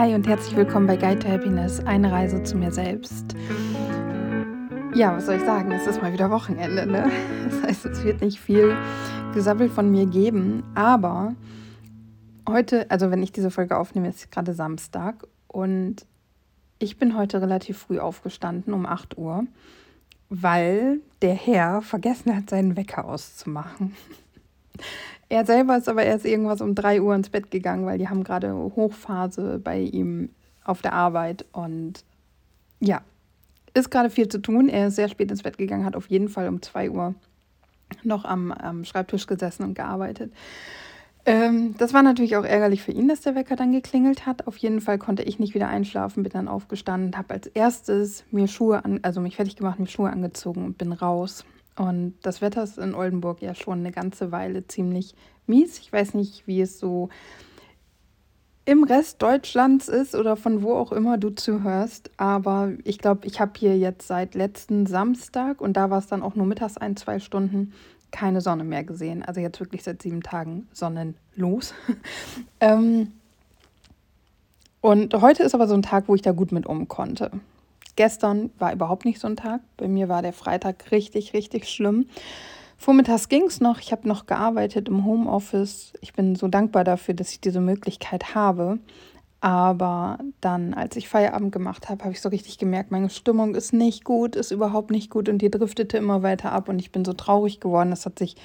Hi und herzlich willkommen bei Guide to Happiness, eine Reise zu mir selbst. Ja, was soll ich sagen? Es ist mal wieder Wochenende, ne? Das heißt, es wird nicht viel gesammelt von mir geben, aber heute, also wenn ich diese Folge aufnehme, ist gerade Samstag und ich bin heute relativ früh aufgestanden, um 8 Uhr, weil der Herr vergessen hat, seinen Wecker auszumachen. Er selber ist aber erst irgendwas um 3 Uhr ins Bett gegangen, weil die haben gerade Hochphase bei ihm auf der Arbeit und ja, ist gerade viel zu tun. Er ist sehr spät ins Bett gegangen, hat auf jeden Fall um 2 Uhr noch am, am Schreibtisch gesessen und gearbeitet. Ähm, das war natürlich auch ärgerlich für ihn, dass der Wecker dann geklingelt hat. Auf jeden Fall konnte ich nicht wieder einschlafen, bin dann aufgestanden, habe als erstes mir Schuhe an, also mich fertig gemacht, mir Schuhe angezogen und bin raus. Und das Wetter ist in Oldenburg ja schon eine ganze Weile ziemlich mies. Ich weiß nicht, wie es so im Rest Deutschlands ist oder von wo auch immer du zuhörst. Aber ich glaube, ich habe hier jetzt seit letzten Samstag und da war es dann auch nur mittags ein, zwei Stunden keine Sonne mehr gesehen. Also jetzt wirklich seit sieben Tagen sonnenlos. ähm, und heute ist aber so ein Tag, wo ich da gut mit um konnte. Gestern war überhaupt nicht so ein Tag. Bei mir war der Freitag richtig, richtig schlimm. Vormittags ging es noch. Ich habe noch gearbeitet im Homeoffice. Ich bin so dankbar dafür, dass ich diese Möglichkeit habe. Aber dann, als ich Feierabend gemacht habe, habe ich so richtig gemerkt, meine Stimmung ist nicht gut, ist überhaupt nicht gut und die driftete immer weiter ab und ich bin so traurig geworden. Das hat sich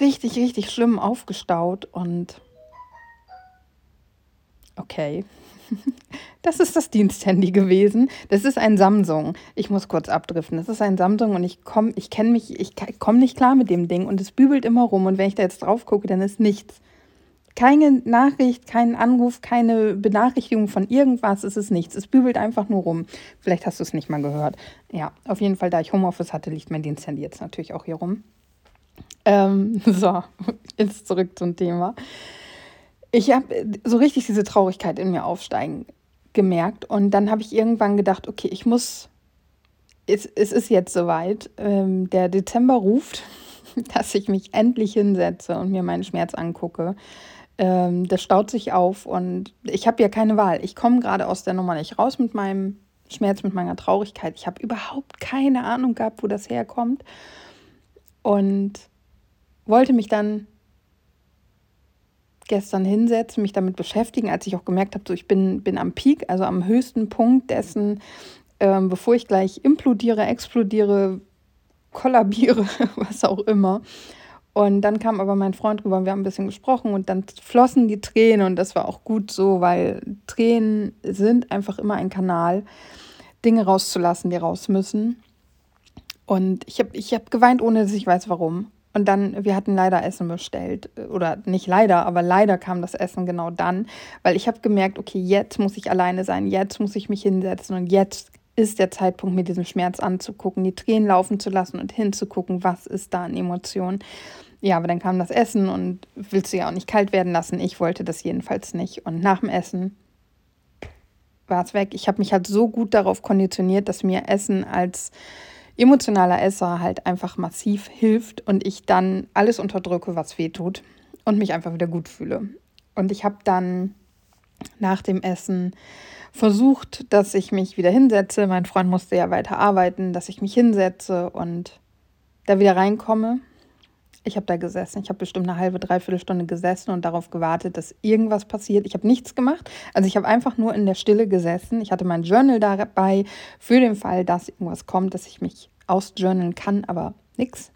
richtig, richtig schlimm aufgestaut und okay. Das ist das Diensthandy gewesen. Das ist ein Samsung. Ich muss kurz abdriften. Das ist ein Samsung und ich komme, ich kenne mich, ich komme nicht klar mit dem Ding und es bübelt immer rum und wenn ich da jetzt drauf gucke, dann ist nichts. Keine Nachricht, kein Anruf, keine Benachrichtigung von irgendwas, es ist nichts. Es bübelt einfach nur rum. Vielleicht hast du es nicht mal gehört. Ja, auf jeden Fall, da ich Homeoffice hatte, liegt mein Diensthandy jetzt natürlich auch hier rum. Ähm, so, jetzt zurück zum Thema. Ich habe so richtig diese Traurigkeit in mir aufsteigen gemerkt und dann habe ich irgendwann gedacht, okay, ich muss, es, es ist jetzt soweit, ähm, der Dezember ruft, dass ich mich endlich hinsetze und mir meinen Schmerz angucke. Ähm, das staut sich auf und ich habe ja keine Wahl. Ich komme gerade aus der Nummer nicht raus mit meinem Schmerz, mit meiner Traurigkeit. Ich habe überhaupt keine Ahnung gehabt, wo das herkommt und wollte mich dann gestern hinsetzen, mich damit beschäftigen, als ich auch gemerkt habe, so ich bin, bin am Peak, also am höchsten Punkt dessen, ähm, bevor ich gleich implodiere, explodiere, kollabiere, was auch immer. Und dann kam aber mein Freund rüber und wir haben ein bisschen gesprochen und dann flossen die Tränen und das war auch gut so, weil Tränen sind einfach immer ein Kanal, Dinge rauszulassen, die raus müssen. Und ich habe ich hab geweint, ohne dass ich weiß warum. Und dann, wir hatten leider Essen bestellt. Oder nicht leider, aber leider kam das Essen genau dann, weil ich habe gemerkt, okay, jetzt muss ich alleine sein, jetzt muss ich mich hinsetzen und jetzt ist der Zeitpunkt, mir diesen Schmerz anzugucken, die Tränen laufen zu lassen und hinzugucken, was ist da an Emotionen. Ja, aber dann kam das Essen und willst du ja auch nicht kalt werden lassen. Ich wollte das jedenfalls nicht. Und nach dem Essen war es weg. Ich habe mich halt so gut darauf konditioniert, dass mir Essen als emotionaler Esser halt einfach massiv hilft und ich dann alles unterdrücke, was weh tut und mich einfach wieder gut fühle. Und ich habe dann nach dem Essen versucht, dass ich mich wieder hinsetze. Mein Freund musste ja weiter arbeiten, dass ich mich hinsetze und da wieder reinkomme. Ich habe da gesessen. Ich habe bestimmt eine halbe, dreiviertel Stunde gesessen und darauf gewartet, dass irgendwas passiert. Ich habe nichts gemacht. Also ich habe einfach nur in der Stille gesessen. Ich hatte mein Journal dabei für den Fall, dass irgendwas kommt, dass ich mich ausjournalen kann, aber nichts.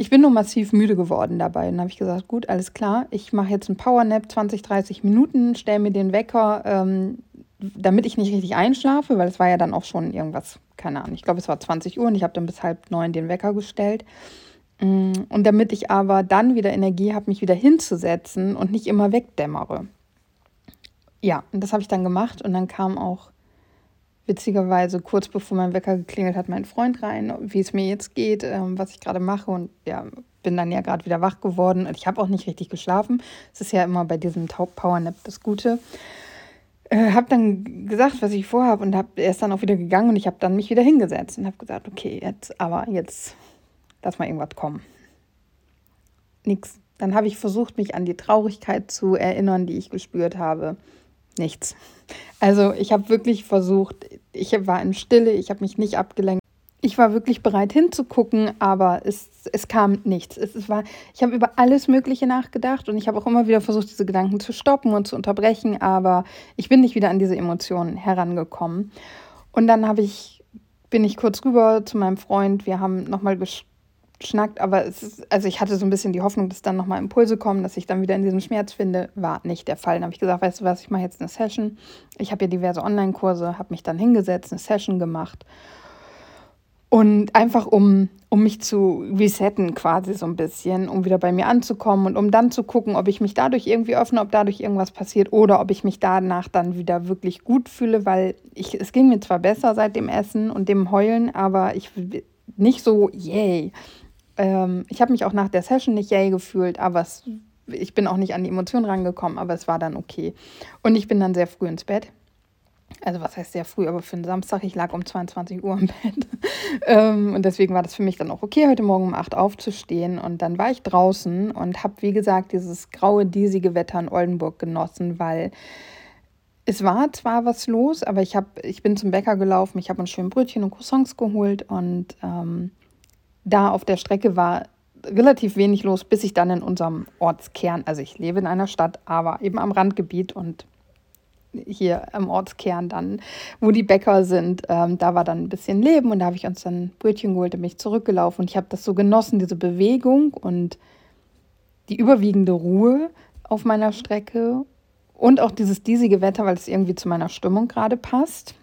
Ich bin nur massiv müde geworden dabei. Dann habe ich gesagt, gut, alles klar, ich mache jetzt einen Powernap, 20, 30 Minuten, stelle mir den Wecker, ähm, damit ich nicht richtig einschlafe, weil es war ja dann auch schon irgendwas, keine Ahnung, ich glaube, es war 20 Uhr und ich habe dann bis halb neun den Wecker gestellt. Mm, und damit ich aber dann wieder Energie habe, mich wieder hinzusetzen und nicht immer wegdämmere. Ja, und das habe ich dann gemacht und dann kam auch witzigerweise kurz bevor mein Wecker geklingelt hat, mein Freund rein, wie es mir jetzt geht, ähm, was ich gerade mache und ja, bin dann ja gerade wieder wach geworden und ich habe auch nicht richtig geschlafen. Es ist ja immer bei diesem Powernap das Gute. Äh, habe dann gesagt, was ich vorhabe und habe er ist dann auch wieder gegangen und ich habe dann mich wieder hingesetzt und habe gesagt, okay, jetzt aber jetzt lass mal irgendwas kommen. Nix. Dann habe ich versucht, mich an die Traurigkeit zu erinnern, die ich gespürt habe. nichts. Also ich habe wirklich versucht, ich war in Stille, ich habe mich nicht abgelenkt. Ich war wirklich bereit hinzugucken, aber es, es kam nichts. Es, es war, ich habe über alles Mögliche nachgedacht und ich habe auch immer wieder versucht, diese Gedanken zu stoppen und zu unterbrechen, aber ich bin nicht wieder an diese Emotionen herangekommen. Und dann ich, bin ich kurz rüber zu meinem Freund, wir haben nochmal geschnackt, aber es ist, also ich hatte so ein bisschen die Hoffnung, dass dann nochmal Impulse kommen, dass ich dann wieder in diesem Schmerz finde. War nicht der Fall. Dann habe ich gesagt, weißt du was, ich mache jetzt eine Session. Ich habe ja diverse Online-Kurse, habe mich dann hingesetzt, eine Session gemacht und einfach um, um mich zu resetten quasi so ein bisschen, um wieder bei mir anzukommen und um dann zu gucken, ob ich mich dadurch irgendwie öffne, ob dadurch irgendwas passiert oder ob ich mich danach dann wieder wirklich gut fühle, weil ich, es ging mir zwar besser seit dem Essen und dem Heulen, aber ich nicht so, yay. Ähm, ich habe mich auch nach der Session nicht yay gefühlt, aber es, ich bin auch nicht an die Emotionen rangekommen, aber es war dann okay. Und ich bin dann sehr früh ins Bett also was heißt sehr früh, aber für einen Samstag, ich lag um 22 Uhr im Bett. ähm, und deswegen war das für mich dann auch okay, heute Morgen um 8 aufzustehen. Und dann war ich draußen und habe, wie gesagt, dieses graue, diesige Wetter in Oldenburg genossen, weil es war zwar was los, aber ich, hab, ich bin zum Bäcker gelaufen, ich habe ein schönes Brötchen und Croissants geholt und ähm, da auf der Strecke war relativ wenig los, bis ich dann in unserem Ortskern, also ich lebe in einer Stadt, aber eben am Randgebiet und hier am Ortskern dann, wo die Bäcker sind. Ähm, da war dann ein bisschen Leben und da habe ich uns dann Brötchen geholt und mich zurückgelaufen. Und ich habe das so genossen, diese Bewegung und die überwiegende Ruhe auf meiner Strecke und auch dieses diesige Wetter, weil es irgendwie zu meiner Stimmung gerade passt.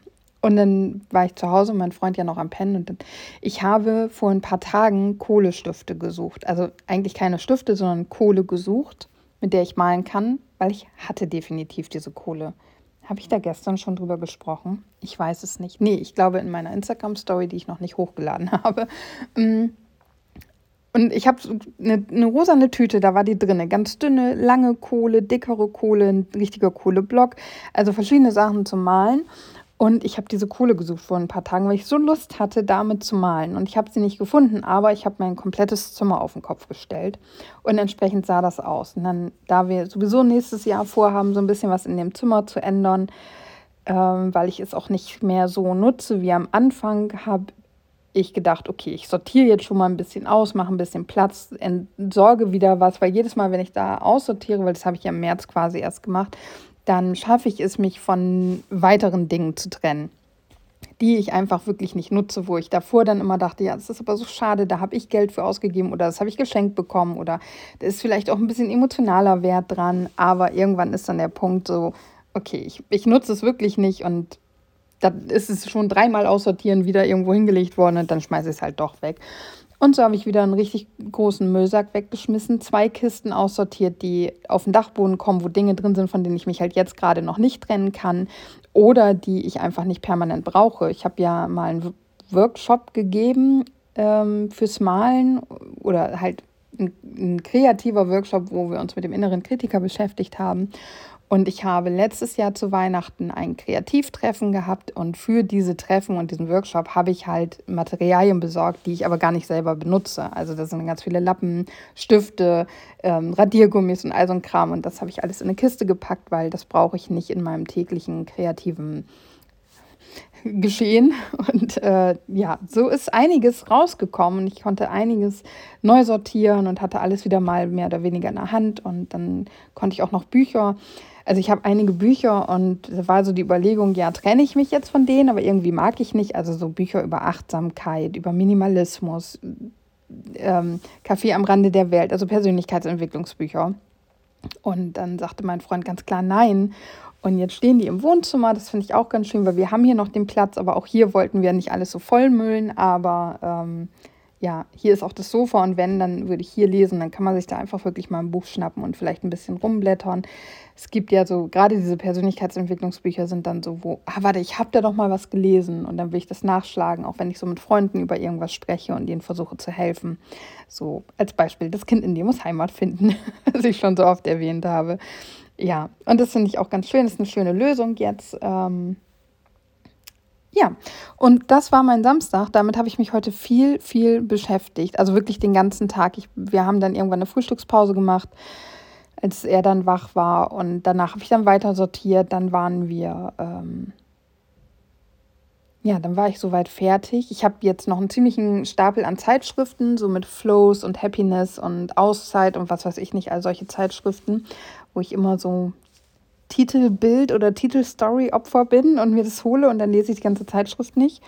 Und dann war ich zu Hause und mein Freund ja noch am Pennen. Und ich habe vor ein paar Tagen Kohlestifte gesucht. Also eigentlich keine Stifte, sondern Kohle gesucht, mit der ich malen kann, weil ich hatte definitiv diese Kohle. Habe ich da gestern schon drüber gesprochen? Ich weiß es nicht. Nee, ich glaube in meiner Instagram-Story, die ich noch nicht hochgeladen habe. Mm. Und ich habe eine, eine rosane Tüte, da war die drin. Ganz dünne, lange Kohle, dickere Kohle, ein richtiger Kohleblock. Also verschiedene Sachen zum Malen. Und ich habe diese Kohle gesucht vor ein paar Tagen, weil ich so Lust hatte, damit zu malen. Und ich habe sie nicht gefunden, aber ich habe mein komplettes Zimmer auf den Kopf gestellt. Und entsprechend sah das aus. Und dann, da wir sowieso nächstes Jahr vorhaben, so ein bisschen was in dem Zimmer zu ändern, ähm, weil ich es auch nicht mehr so nutze wie am Anfang, habe ich gedacht, okay, ich sortiere jetzt schon mal ein bisschen aus, mache ein bisschen Platz, entsorge wieder was, weil jedes Mal, wenn ich da aussortiere, weil das habe ich ja im März quasi erst gemacht, dann schaffe ich es, mich von weiteren Dingen zu trennen, die ich einfach wirklich nicht nutze, wo ich davor dann immer dachte, ja, das ist aber so schade, da habe ich Geld für ausgegeben oder das habe ich geschenkt bekommen oder da ist vielleicht auch ein bisschen emotionaler Wert dran, aber irgendwann ist dann der Punkt so, okay, ich, ich nutze es wirklich nicht und dann ist es schon dreimal aussortieren wieder irgendwo hingelegt worden und dann schmeiße ich es halt doch weg. Und so habe ich wieder einen richtig großen Müllsack weggeschmissen, zwei Kisten aussortiert, die auf den Dachboden kommen, wo Dinge drin sind, von denen ich mich halt jetzt gerade noch nicht trennen kann oder die ich einfach nicht permanent brauche. Ich habe ja mal einen Workshop gegeben ähm, fürs Malen oder halt ein, ein kreativer Workshop, wo wir uns mit dem inneren Kritiker beschäftigt haben. Und ich habe letztes Jahr zu Weihnachten ein Kreativtreffen gehabt und für diese Treffen und diesen Workshop habe ich halt Materialien besorgt, die ich aber gar nicht selber benutze. Also da sind ganz viele Lappen, Stifte, ähm, Radiergummis und all so ein Kram und das habe ich alles in eine Kiste gepackt, weil das brauche ich nicht in meinem täglichen kreativen geschehen. Und äh, ja, so ist einiges rausgekommen. Ich konnte einiges neu sortieren und hatte alles wieder mal mehr oder weniger in der Hand. Und dann konnte ich auch noch Bücher also ich habe einige Bücher und da war so die Überlegung, ja, trenne ich mich jetzt von denen, aber irgendwie mag ich nicht. Also so Bücher über Achtsamkeit, über Minimalismus, ähm, Kaffee am Rande der Welt, also Persönlichkeitsentwicklungsbücher. Und dann sagte mein Freund ganz klar nein. Und jetzt stehen die im Wohnzimmer, das finde ich auch ganz schön, weil wir haben hier noch den Platz, aber auch hier wollten wir nicht alles so vollmüllen, aber ähm, ja, hier ist auch das Sofa und wenn, dann würde ich hier lesen, dann kann man sich da einfach wirklich mal ein Buch schnappen und vielleicht ein bisschen rumblättern. Es gibt ja so, gerade diese Persönlichkeitsentwicklungsbücher sind dann so, wo, ah, warte, ich habe da doch mal was gelesen und dann will ich das nachschlagen, auch wenn ich so mit Freunden über irgendwas spreche und ihnen versuche zu helfen. So als Beispiel, das Kind in dir muss Heimat finden, was ich schon so oft erwähnt habe. Ja, und das finde ich auch ganz schön, das ist eine schöne Lösung jetzt. Ähm, ja, und das war mein Samstag. Damit habe ich mich heute viel, viel beschäftigt. Also wirklich den ganzen Tag. Ich, wir haben dann irgendwann eine Frühstückspause gemacht. als er dann wach war. Und danach habe ich dann weiter sortiert. Dann waren wir, ähm, ja, dann war ich soweit fertig. Ich habe jetzt noch einen ziemlichen Stapel an Zeitschriften, so mit Flows und Happiness und Auszeit und was weiß ich nicht, all solche Zeitschriften, wo ich immer so Titelbild oder Titelstory-Opfer bin und mir das hole und dann lese ich die ganze Zeitschrift nicht.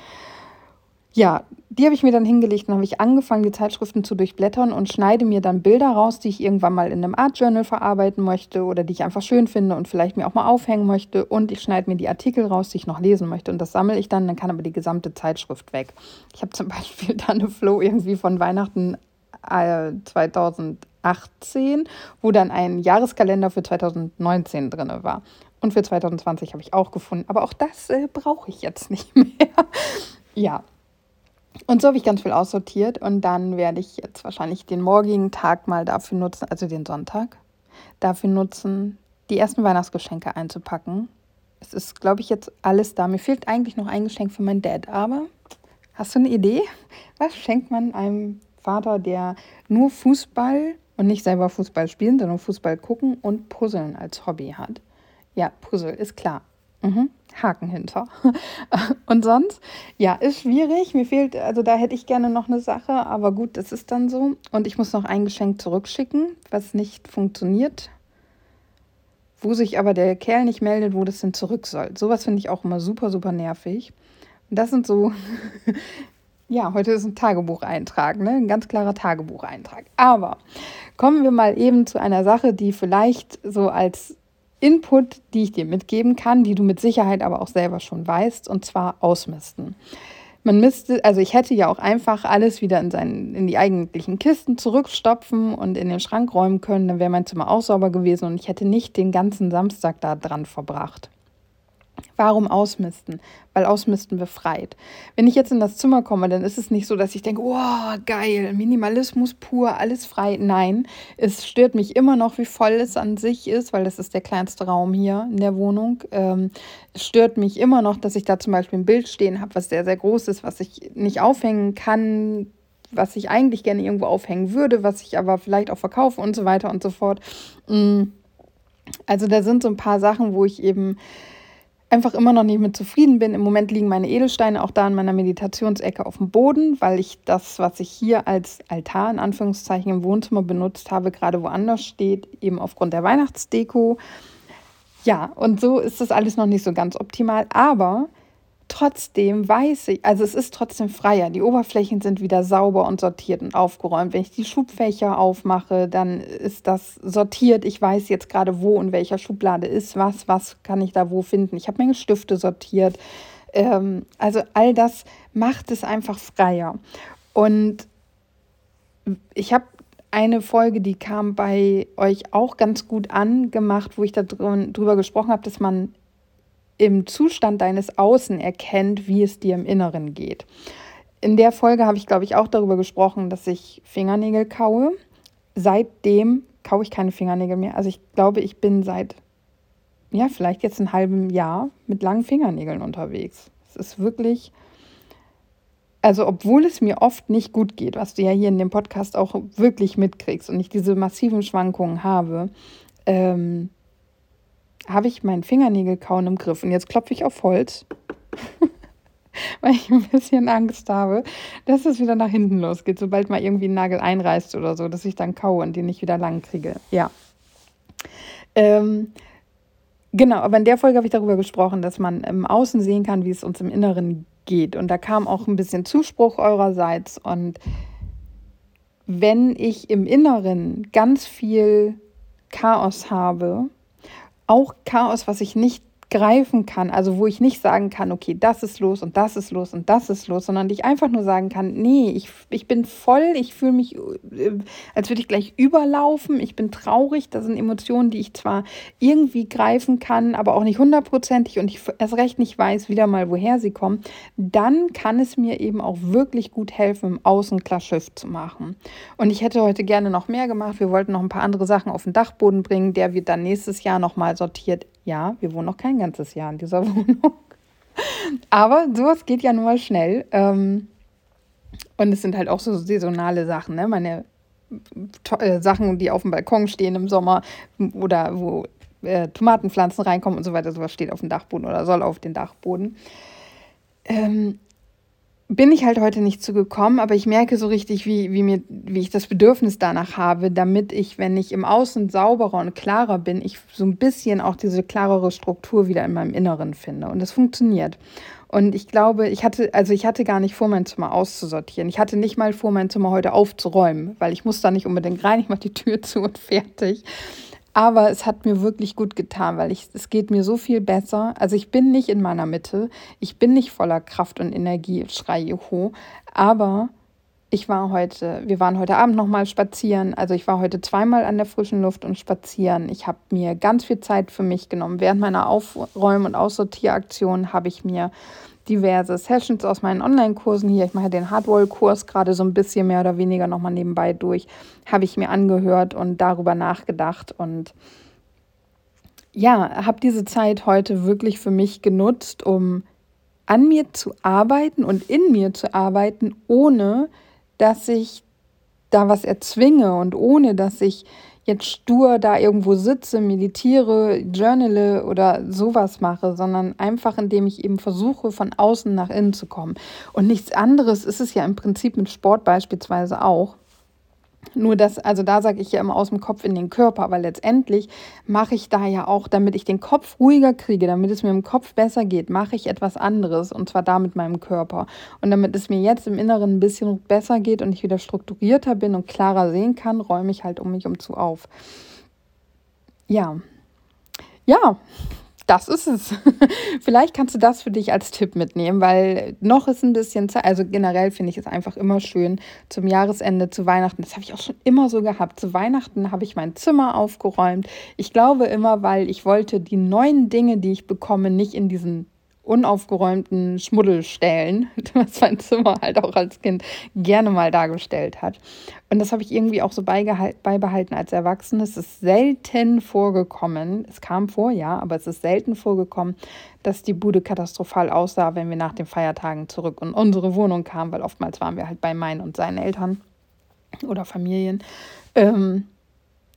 Ja, die habe ich mir dann hingelegt und habe ich angefangen, die Zeitschriften zu durchblättern und schneide mir dann Bilder raus, die ich irgendwann mal in einem Art Journal verarbeiten möchte oder die ich einfach schön finde und vielleicht mir auch mal aufhängen möchte. Und ich schneide mir die Artikel raus, die ich noch lesen möchte. Und das sammle ich dann, dann kann aber die gesamte Zeitschrift weg. Ich habe zum Beispiel dann eine Flow irgendwie von Weihnachten äh, 2018, wo dann ein Jahreskalender für 2019 drin war. Und für 2020 habe ich auch gefunden. Aber auch das äh, brauche ich jetzt nicht mehr. ja, und so habe ich ganz viel aussortiert und dann werde ich jetzt wahrscheinlich den morgigen Tag mal dafür nutzen, also den Sonntag, dafür nutzen, die ersten Weihnachtsgeschenke einzupacken. Es ist, glaube ich, jetzt alles da. Mir fehlt eigentlich noch ein Geschenk für meinen Dad, aber hast du eine Idee? Was schenkt man einem Vater, der nur Fußball und nicht selber Fußball spielen, sondern Fußball gucken und Puzzeln als Hobby hat? Ja, Puzzle ist klar. Mhm. Haken hinter. Und sonst, ja, ist schwierig. Mir fehlt, also da hätte ich gerne noch eine Sache, aber gut, das ist dann so. Und ich muss noch ein Geschenk zurückschicken, was nicht funktioniert. Wo sich aber der Kerl nicht meldet, wo das denn zurück soll. Sowas finde ich auch immer super, super nervig. Und das sind so, ja, heute ist ein Tagebucheintrag, ne? Ein ganz klarer Tagebucheintrag. Aber kommen wir mal eben zu einer Sache, die vielleicht so als Input, die ich dir mitgeben kann, die du mit Sicherheit aber auch selber schon weißt, und zwar ausmisten. Man müsste, also ich hätte ja auch einfach alles wieder in, seinen, in die eigentlichen Kisten zurückstopfen und in den Schrank räumen können, dann wäre mein Zimmer auch sauber gewesen und ich hätte nicht den ganzen Samstag da dran verbracht. Warum ausmisten? Weil Ausmisten befreit. Wenn ich jetzt in das Zimmer komme, dann ist es nicht so, dass ich denke, wow, geil, Minimalismus pur, alles frei. Nein, es stört mich immer noch, wie voll es an sich ist, weil das ist der kleinste Raum hier in der Wohnung. Ähm, es stört mich immer noch, dass ich da zum Beispiel ein Bild stehen habe, was sehr, sehr groß ist, was ich nicht aufhängen kann, was ich eigentlich gerne irgendwo aufhängen würde, was ich aber vielleicht auch verkaufe und so weiter und so fort. Mm. Also da sind so ein paar Sachen, wo ich eben einfach immer noch nicht mit zufrieden bin. Im Moment liegen meine Edelsteine auch da in meiner Meditationsecke auf dem Boden, weil ich das, was ich hier als Altar in Anführungszeichen im Wohnzimmer benutzt habe, gerade woanders steht, eben aufgrund der Weihnachtsdeko. Ja, und so ist das alles noch nicht so ganz optimal, aber trotzdem weiß ich, also es ist trotzdem freier. Die Oberflächen sind wieder sauber und sortiert und aufgeräumt. Wenn ich die Schubfächer aufmache, dann ist das sortiert. Ich weiß jetzt gerade, wo und welcher Schublade ist was, was kann ich da wo finden. Ich habe meine Stifte sortiert. Ähm, also all das macht es einfach freier. Und ich habe eine Folge, die kam bei euch auch ganz gut angemacht, wo ich darüber gesprochen habe, dass man im Zustand deines Außen erkennt, wie es dir im Inneren geht. In der Folge habe ich, glaube ich, auch darüber gesprochen, dass ich Fingernägel kaue. Seitdem kaue ich keine Fingernägel mehr. Also ich glaube, ich bin seit, ja, vielleicht jetzt ein halbem Jahr mit langen Fingernägeln unterwegs. Es ist wirklich, also obwohl es mir oft nicht gut geht, was du ja hier in dem Podcast auch wirklich mitkriegst und ich diese massiven Schwankungen habe, ähm, habe ich meinen Fingernägelkauen im Griff. Und jetzt klopfe ich auf Holz, weil ich ein bisschen Angst habe, dass es wieder nach hinten losgeht, sobald mal irgendwie ein Nagel einreißt oder so, dass ich dann kaue und den nicht wieder lang kriege. Ja. Ähm, genau, aber in der Folge habe ich darüber gesprochen, dass man im Außen sehen kann, wie es uns im Inneren geht. Und da kam auch ein bisschen Zuspruch eurerseits. Und wenn ich im Inneren ganz viel Chaos habe, auch Chaos, was ich nicht greifen kann, also wo ich nicht sagen kann, okay, das ist los und das ist los und das ist los, sondern ich einfach nur sagen kann, nee, ich, ich bin voll, ich fühle mich, äh, als würde ich gleich überlaufen, ich bin traurig, das sind Emotionen, die ich zwar irgendwie greifen kann, aber auch nicht hundertprozentig und ich erst recht nicht weiß wieder mal, woher sie kommen, dann kann es mir eben auch wirklich gut helfen, im Außen klar Schiff zu machen. Und ich hätte heute gerne noch mehr gemacht, wir wollten noch ein paar andere Sachen auf den Dachboden bringen, der wird dann nächstes Jahr nochmal sortiert ja, wir wohnen noch kein ganzes Jahr in dieser Wohnung. Aber sowas geht ja nur mal schnell. Ähm, und es sind halt auch so saisonale Sachen. Ne? Meine äh, Sachen, die auf dem Balkon stehen im Sommer oder wo äh, Tomatenpflanzen reinkommen und so weiter. Sowas steht auf dem Dachboden oder soll auf den Dachboden. Ähm, bin ich halt heute nicht zugekommen, aber ich merke so richtig, wie, wie, mir, wie ich das Bedürfnis danach habe, damit ich, wenn ich im Außen sauberer und klarer bin, ich so ein bisschen auch diese klarere Struktur wieder in meinem Inneren finde. Und das funktioniert. Und ich glaube, ich hatte, also ich hatte gar nicht vor, mein Zimmer auszusortieren. Ich hatte nicht mal vor, mein Zimmer heute aufzuräumen, weil ich muss da nicht unbedingt rein, ich mache die Tür zu und fertig. Aber es hat mir wirklich gut getan, weil ich, es geht mir so viel besser. Also ich bin nicht in meiner Mitte, ich bin nicht voller Kraft und Energie, schreie hoch, aber ich war heute, wir waren heute Abend nochmal spazieren. Also ich war heute zweimal an der frischen Luft und spazieren. Ich habe mir ganz viel Zeit für mich genommen. Während meiner Aufräum- und Aussortieraktion habe ich mir diverse Sessions aus meinen Online-Kursen hier, ich mache den Hardwall-Kurs gerade so ein bisschen mehr oder weniger nochmal nebenbei durch, habe ich mir angehört und darüber nachgedacht. Und ja, habe diese Zeit heute wirklich für mich genutzt, um an mir zu arbeiten und in mir zu arbeiten, ohne dass ich da was erzwinge und ohne dass ich jetzt stur da irgendwo sitze, meditiere, journale oder sowas mache, sondern einfach indem ich eben versuche, von außen nach innen zu kommen. Und nichts anderes ist es ja im Prinzip mit Sport beispielsweise auch. Nur das, also da sage ich ja immer aus dem Kopf in den Körper, aber letztendlich mache ich da ja auch, damit ich den Kopf ruhiger kriege, damit es mir im Kopf besser geht, mache ich etwas anderes und zwar da mit meinem Körper. Und damit es mir jetzt im Inneren ein bisschen besser geht und ich wieder strukturierter bin und klarer sehen kann, räume ich halt um mich um zu auf. Ja. Ja, das ist es. Vielleicht kannst du das für dich als Tipp mitnehmen, weil noch ist ein bisschen Zeit. Also generell finde ich es einfach immer schön zum Jahresende, zu Weihnachten. Das habe ich auch schon immer so gehabt. Zu Weihnachten habe ich mein Zimmer aufgeräumt. Ich glaube immer, weil ich wollte die neuen Dinge, die ich bekomme, nicht in diesen unaufgeräumten Schmuddelstellen, was mein Zimmer halt auch als Kind gerne mal dargestellt hat. Und das habe ich irgendwie auch so beibehalten als Erwachsene. Es ist selten vorgekommen, es kam vor, ja, aber es ist selten vorgekommen, dass die Bude katastrophal aussah, wenn wir nach den Feiertagen zurück in unsere Wohnung kamen, weil oftmals waren wir halt bei meinen und seinen Eltern oder Familien. Ähm,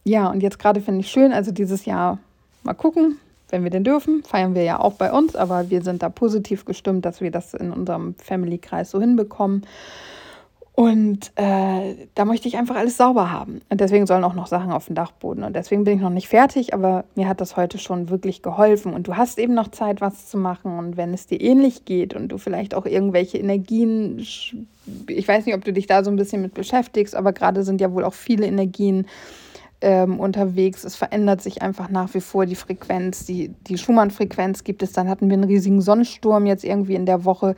ja, und jetzt gerade finde ich schön, also dieses Jahr mal gucken, wenn wir denn dürfen. Feiern wir ja auch bei uns, aber wir sind da positiv gestimmt, dass wir das in unserem Family-Kreis so hinbekommen. Und äh, da möchte ich einfach alles sauber haben. Und deswegen sollen auch noch Sachen auf dem Dachboden. Und deswegen bin ich noch nicht fertig, aber mir hat das heute schon wirklich geholfen. Und du hast eben noch Zeit, was zu machen. Und wenn es dir ähnlich geht und du vielleicht auch irgendwelche Energien, ich weiß nicht, ob du dich da so ein bisschen mit beschäftigst, aber gerade sind ja wohl auch viele Energien ähm, unterwegs. Es verändert sich einfach nach wie vor die Frequenz. Die, die Schumann-Frequenz gibt es. Dann hatten wir einen riesigen Sonnensturm jetzt irgendwie in der Woche.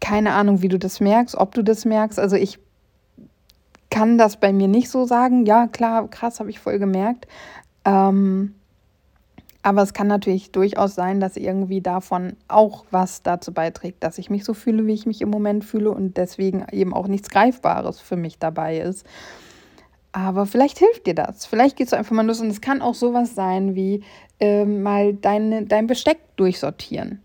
Keine Ahnung, wie du das merkst, ob du das merkst. Also ich kann das bei mir nicht so sagen. Ja, klar, krass, habe ich voll gemerkt. Ähm, aber es kann natürlich durchaus sein, dass irgendwie davon auch was dazu beiträgt, dass ich mich so fühle, wie ich mich im Moment fühle und deswegen eben auch nichts Greifbares für mich dabei ist. Aber vielleicht hilft dir das. Vielleicht gehst du einfach mal los und es kann auch sowas sein wie äh, mal deine, dein Besteck durchsortieren.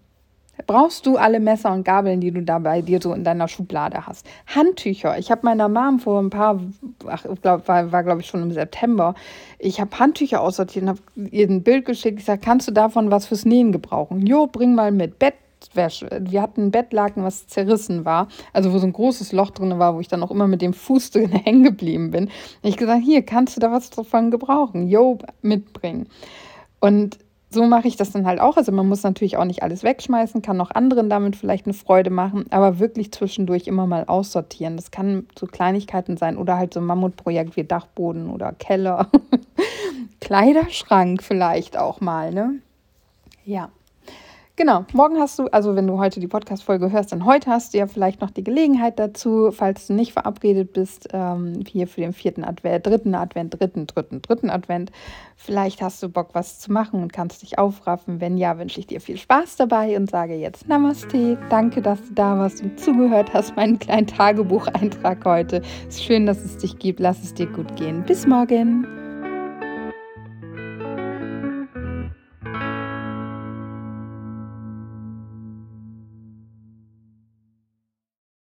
Brauchst du alle Messer und Gabeln, die du da bei dir so in deiner Schublade hast? Handtücher. Ich habe meiner Mom vor ein paar, ach, glaub, war, war glaube ich schon im September, ich habe Handtücher aussortiert und habe ihr ein Bild geschickt. Ich sage, kannst du davon was fürs Nähen gebrauchen? Jo, bring mal mit. Bett. Wir hatten ein Bettlaken, was zerrissen war, also wo so ein großes Loch drin war, wo ich dann auch immer mit dem Fuß drin hängen geblieben bin. Und ich gesagt, hier, kannst du da was davon gebrauchen? Jo, mitbringen. Und so mache ich das dann halt auch. Also man muss natürlich auch nicht alles wegschmeißen, kann auch anderen damit vielleicht eine Freude machen, aber wirklich zwischendurch immer mal aussortieren. Das kann so Kleinigkeiten sein oder halt so ein Mammutprojekt wie Dachboden oder Keller. Kleiderschrank vielleicht auch mal, ne? Ja. Genau, morgen hast du, also wenn du heute die Podcast-Folge hörst, dann heute hast du ja vielleicht noch die Gelegenheit dazu, falls du nicht verabredet bist, ähm, hier für den vierten Advent, dritten Advent, dritten, dritten, dritten Advent. Vielleicht hast du Bock, was zu machen und kannst dich aufraffen. Wenn ja, wünsche ich dir viel Spaß dabei und sage jetzt Namaste. Danke, dass du da warst und zugehört hast, meinen kleinen Tagebucheintrag heute. Es ist schön, dass es dich gibt. Lass es dir gut gehen. Bis morgen.